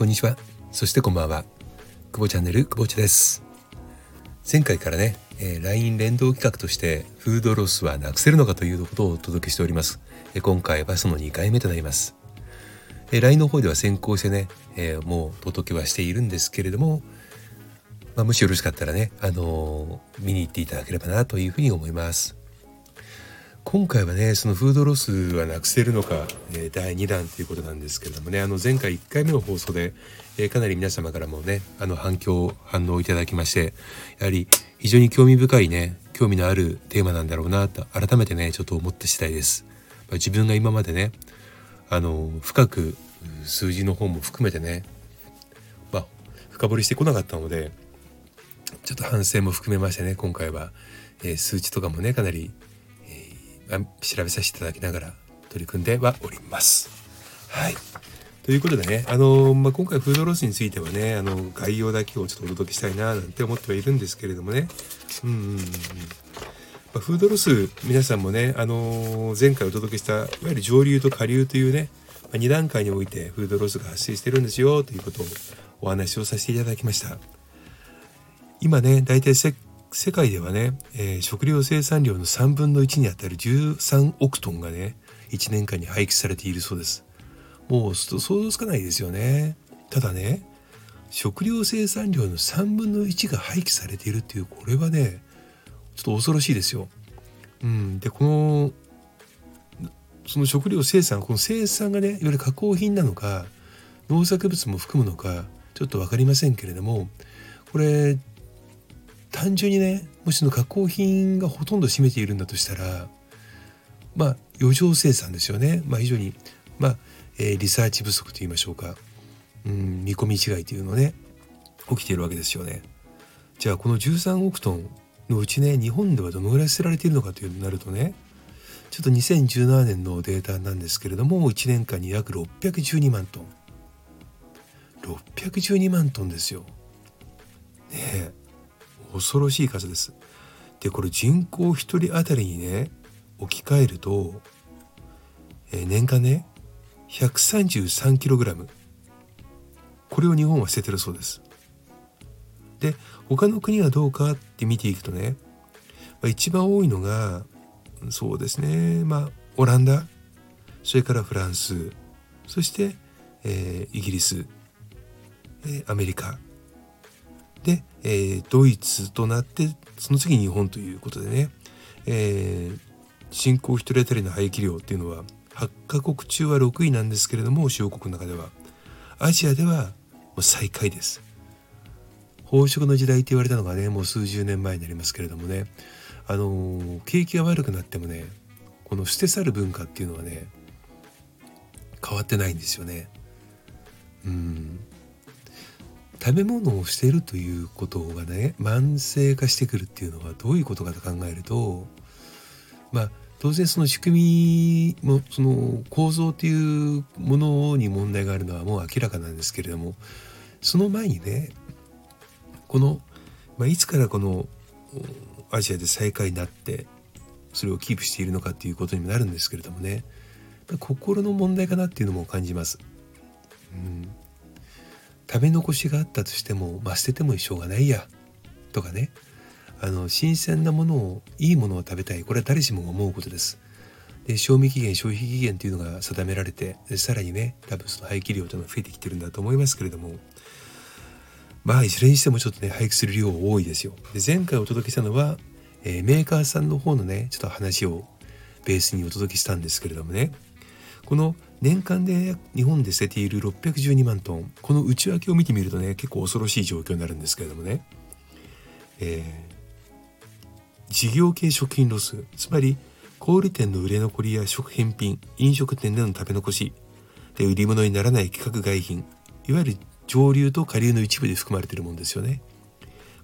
こんにちは。そしてこんばんは。久保チャンネル久保地です。前回からね、えー、LINE 連動企画としてフードロスはなくせるのかということをお届けしております、えー、今回はその2回目となります、えー、LINE の方では先行してね、えー、もう届けはしているんですけれどもまあ、もしよろしかったらね、あのー、見に行っていただければなというふうに思います。今回はねそのフードロスはなくせるのか、え、第2弾ということなんですけれどもねあの前回1回目の放送で、え、かなり皆様からもねあの反響反応をいただきましてやはり非常に興味深いね興味のあるテーマなんだろうなと改めてねちょっと思った次第です、ま、自分が今までねあの深く数字の方も含めてねまあ深掘りしてこなかったのでちょっと反省も含めましてね今回は、えー、数値とかもねかなり調べさせていただきながら取り組んではおります。はいということでね、あのまあ、今回フードロスについてはね、あの概要だけをちょっとお届けしたいななんて思ってはいるんですけれどもね、うんうんうんまあ、フードロス皆さんもね、あの前回お届けしたいわゆる上流と下流というね、まあ、2段階においてフードロスが発生してるんですよということをお話をさせていただきました。今ね、大体世世界ではね、えー、食料生産量の3分の1にあたる13億トンがね1年間に廃棄されているそうです。もう想像つかないですよね。ただね食料生産量の3分の1が廃棄されているっていうこれはねちょっと恐ろしいですよ。うん。でこのその食料生産この生産がねいわゆる加工品なのか農作物も含むのかちょっと分かりませんけれどもこれ単純にねもしの加工品がほとんど占めているんだとしたらまあ余剰生産ですよね、まあ、非常に、まあえー、リサーチ不足といいましょうか、うん、見込み違いというのね起きているわけですよね。じゃあこの13億トンのうちね日本ではどのぐらい捨てられているのかというなるとねちょっと2017年のデータなんですけれども1年間に約612万トン612万トンですよ。ねえ恐ろしい数です。でこれ人口1人当たりにね置き換えると、えー、年間ね 133kg これを日本は捨ててるそうです。で他の国はどうかって見ていくとね、一番多いのがそうですねまあオランダ。それからフランス。そして、えー、イギリス、えー、アメリカ、えー、ドイツとなってその次日本ということでね、えー、人口1人当たりの排気量っていうのは8カ国中は6位なんですけれども主要国の中では。アジアではもう最下位です。飽食の時代って言われたのがねもう数十年前になりますけれどもね。あのー、景気が悪くなってもねこの捨て去る文化っていうのはね変わってないんですよね。うん。食べ物を捨てるということがね慢性化してくるっていうのはどういうことかと考えるとまあ当然その仕組みもその構造っていうものに問題があるのはもう明らかなんですけれどもその前にねこの、まあ、いつからこのアジアで最下位になってそれをキープしているのかっていうことにもなるんですけれどもね心の問題かなっていうのも感じます。うん食べ残しがあったとしても、まあ、捨ててもしょうがないや。とかね。あの新鮮なものをいいものを食べたい。これは誰しもが思うことです。で賞味期限消費期限というのが定められてさらにね多分その廃棄量というのが増えてきてるんだと思いますけれども。まあいずれにしてもちょっとね廃棄する量多いですよ。で前回お届けしたのは、えー、メーカーさんの方のねちょっと話をベースにお届けしたんですけれどもね。この年間で日本で捨てている612万トン。この内訳を見てみるとね結構恐ろしい状況になるんですけれどもね、えー、事業系食品ロス。つまり小売店の売れ残りや食品品飲食店での食べ残し。で売り物にならない規格外品。いわゆる上流と下流の一部で含まれているものですよね。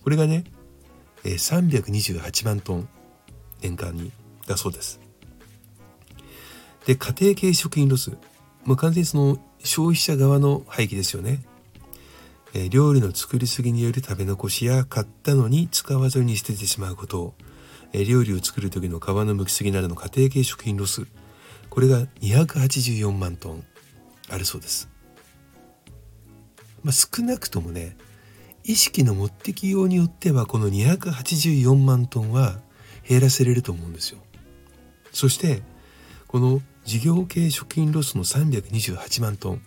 これがね、えー、328万トン。年間に。だそうです。で家庭系食品ロス。もう完全にその消費者側の廃棄ですよね、えー、料理の作りすぎによる食べ残しや買ったのに使わずに捨ててしまうこと、えー、料理を作る時の皮の剥きすぎなどの家庭系食品ロス。これが284万トンあるそうです。まあ、少なくともね意識の持ってきようによってはこの284万トンは減らせれると思うんですよ。そしてこの事業系食品ロスの328万トン。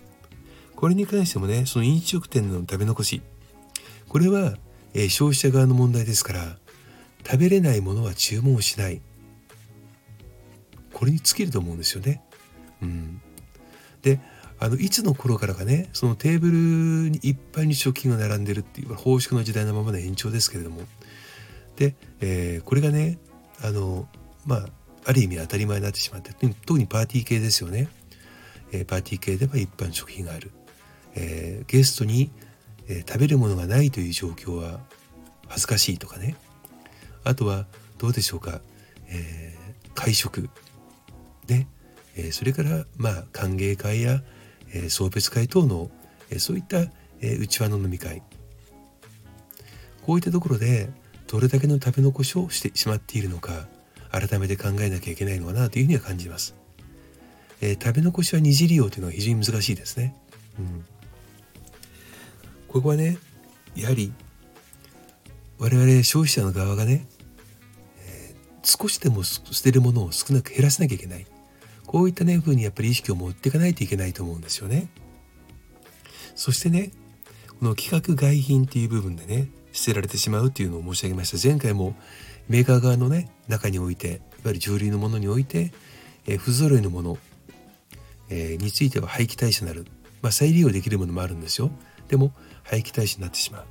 これに関してもねその飲食店の食べ残し。これは、えー、消費者側の問題ですから食べれないものは注文しない。これに尽きると思うんですよね。うん、であのいつの頃からかねそのテーブルにいっぱいに食品が並んでるっていう奉祝の時代のままの延長ですけれども。で、えー、これがねあのまあある意味当たり前になってしまって特にパーティー系ですよね、えー、パーティー系では一般食品がある、えー、ゲストに、え食べるものがないという状況は恥ずかしいとかね。あとはどうでしょうか、え会食。ね、えそれからまあ歓迎会やえ送別会等の、えそういった、え内輪の飲み会。こういったところでどれだけの食べ残しをしてしまっているのか。改めて考えなきゃいけないのかなというふうには感じます。えー、食べ残しは二次利用というのは非常に難しいですね。うん、ここはねやはり我々消費者の側がね、えー、少しでも捨てるものを少なく減らさなきゃいけない。こういったね風にやっぱり意識を持っていかないといけないと思うんですよね。そしてねこの規格外品っていう部分でね捨てられてしまうっていうのを申し上げました前回もメーカー側のね中においていわゆる重流のものにおいて、えー、不揃いのもの、えー、については廃棄対象になる、まあ、再利用できるものもあるんですよ。でも廃棄対象になってしまう。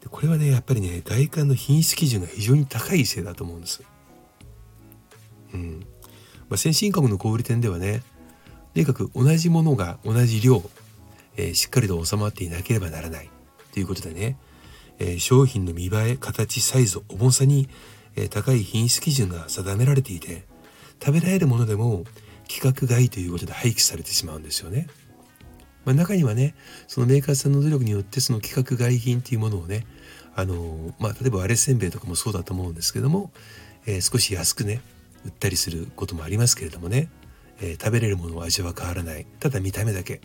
でこれはねやっぱりね外観の品質基準が非常に高いせいだと思うんです。うん。まあ、先進国の小売店ではねとにかく同じものが同じ量、えー、しっかりと収まっていなければならない。ということでね、え、商品の見栄え形サイズ重さに、え、高い品質基準が定められていて食べられるものでも規格外ということで廃棄されてしまうんですよね。まあ、中にはねそのメーカーさんの努力によってその規格外品っていうものをねあのまあ、例えば割れせんべいとかもそうだと思うんですけども、えー、少し安くね売ったりすることもありますけれどもね、えー、食べれるものは味は変わらないただ見た目だけ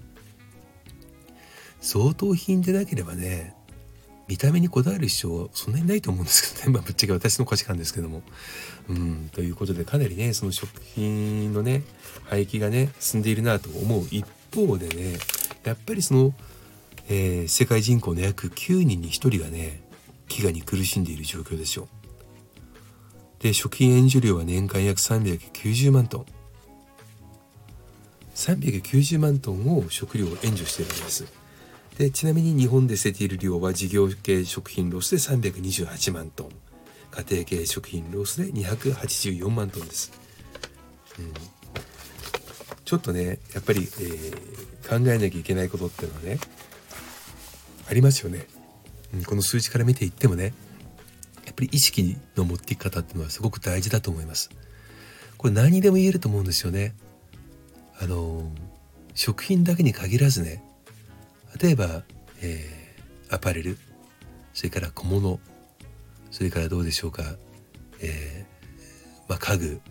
相当品でなければね見た目にこだわる必要はそんなにないと思うんですけどね。まあぶっちゃけ私の価値観ですけども。うん。ということでかなりねその食品のね廃棄がね進んでいるなと思う。一方でねやっぱりその、えー、世界人口の約9人に1人がね飢餓に苦しんでいる状況ですよ。で食品援助量は年間約390万トン。390万トンを食料を援助しているんです。でちなみに日本で捨てている量は事業系食品ロスで328万トン家庭系食品ロスで284万トンです、うん、ちょっとねやっぱり、えー、考えなきゃいけないことっていうのはねありますよね、うん、この数字から見ていってもねやっぱり意識の持っていき方っていうのはすごく大事だと思います。これ何にでも言えると思うんですよね。あの食品だけに限らずね例えば、えー、アパレルそれから小物それからどうでしょうか、えー、まあ、家具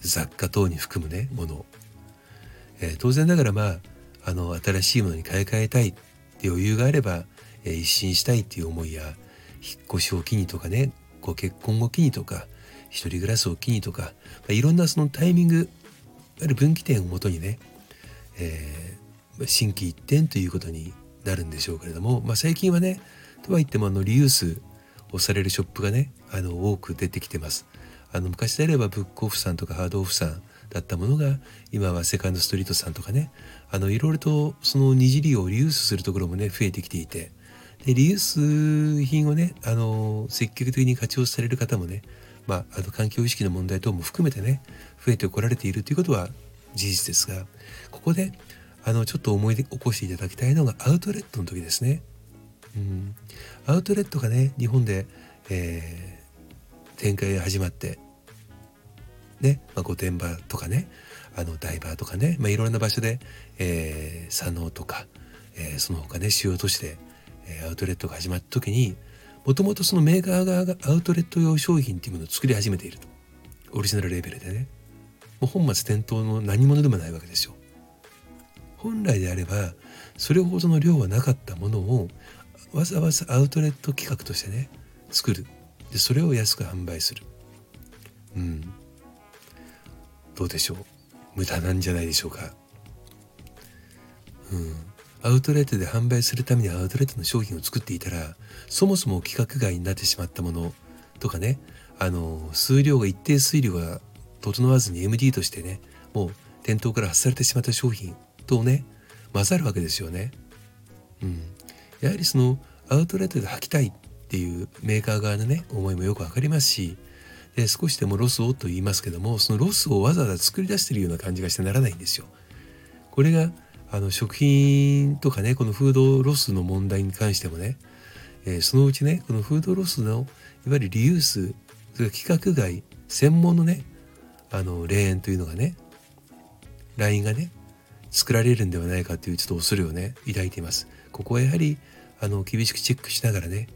雑貨等に含むねもの、えー、当然ながらまああの新しいものに買い替えたいって余裕があれば、え一新したいっていう思いや引っ越しを機にとかねご結婚を機にとか一人暮らしを機にとか、まあ、いろんなそのタイミングある分岐点をもとにね、えー、心機一転ということになるんでしょうけれども、まあ、最近はねとはいってもあのリユースをされるショップがねあの多く出てきてます。あの昔であればブックオフさんとかハードオフさんだったものが今はセカンドストリートさんとかねあのいろいろとその二次利用をリユースするところもね増えてきていてでリユース品をねあの積極的に活用される方もね、まあ、あの環境意識の問題等も含めてね増えてこられているということは事実ですがここであのちょっと思い起こしていただきたいのがアウトレットの時ですね。うん、アウトレットがね日本で、えー、展開が始まってね、まあ、御殿場とかねあの台場とかね、まあ、いろんな場所で、えー、佐野とか、えー、その他ね主要都市でアウトレットが始まった時にもともとそのメーカー側がアウトレット用商品っていうものを作り始めていると。オリジナルレベルでね。もう本末転倒の何者でもないわけですよ。本来であればそれほどの量はなかったものをわざわざアウトレット企画としてね作る。でそれを安く販売する。うん。どうでしょう？無駄なんじゃないでしょうか？うん。アウトレットで販売するためにアウトレットの商品を作っていたらそもそも規格外になってしまったものとかねあの数量が一定数量が整わずに MD としてねもう店頭から外されてしまった商品とね混ざるわけですよね。うん、やはりそのアウトレットで履きたいっていうメーカー側のね思いもよく分かりますしで少しでもロスをと言いますけどもそのロスをわざわざ作り出してるような感じがしてならないんですよ。これがあの食品とかねこのフードロスの問題に関してもね、えー、そのうちねこのフードロスのいわゆるリユース規格外専門のねあの霊園というのがねラインがね作られるんではないかというちょっと恐れをね抱いています。ここはやはりあの厳しくチェックしながらね、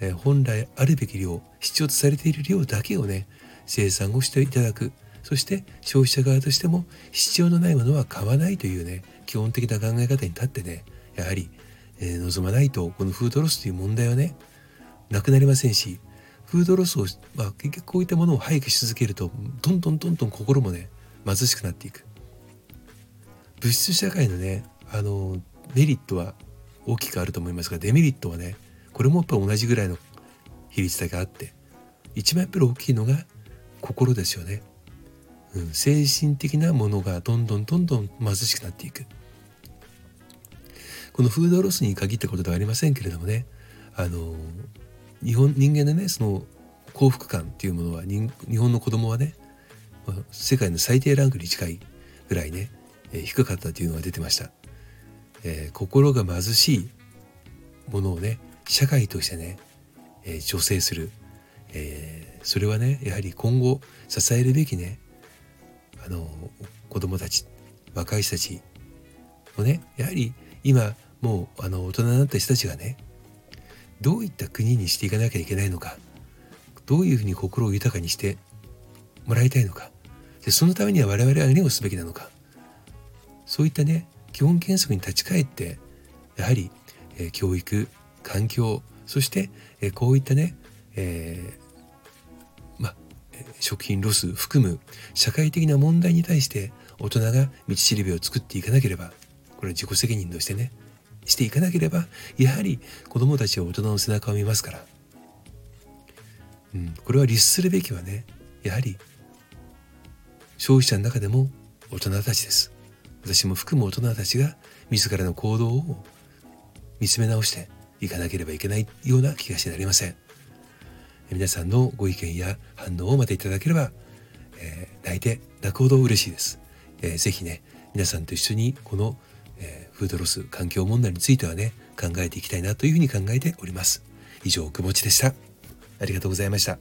えー、本来あるべき量必要とされている量だけをね生産をしていただくそして消費者側としても必要のないものは買わないというね基本的な考え方に立ってねやはり、えー、望まないとこのフードロスという問題はねなくなりませんしフードロスを、まあ、結局こういったものを廃棄し続けるとどんどんどんどん心もね貧しくなっていく物質社会のねあのメリットは大きくあると思いますがデメリットはねこれもやっぱ同じぐらいの比率だけあって一番やっぱり大きいのが心ですよね、うん、精神的なものがどんどんどんどん貧しくなっていく。このフードロスに限ったことではありませんけれどもねあの日本人間のねその幸福感っていうものは日本の子供はね世界の最低ランクに近いぐらいね、え、低かったというのが出てました、えー、心が貧しいものをね社会としてね、えー、助成する、えそれはねやはり今後支えるべきねあの子供たち若い人たちもねやはり今もうあの大人になった人たちがねどういった国にしていかなきゃいけないのかどういうふうに心を豊かにしてもらいたいのかでそのためには我々は何をすべきなのかそういったね基本原則に立ち返ってやはり、えー、教育環境そして、えー、こういったね、えー、ま食品ロス含む社会的な問題に対して大人が道しるべを作っていかなければこれは自己責任としてねしていかなければやはり子どもたちは大人の背中を見ますから、うん、これは律するべきはねやはり消費者の中でも大人たちです。私も含む大人たちが自らの行動を見つめ直していかなければいけないような気がしてなりません。皆さんのご意見や反応をまたいただければ、えー、泣いて泣くほど嬉しいです、えー、ぜひね皆さんと一緒にこのえー、フードロス環境問題についてはね考えていきたいなというふうに考えております。以上くぼちでした。ありがとうございました。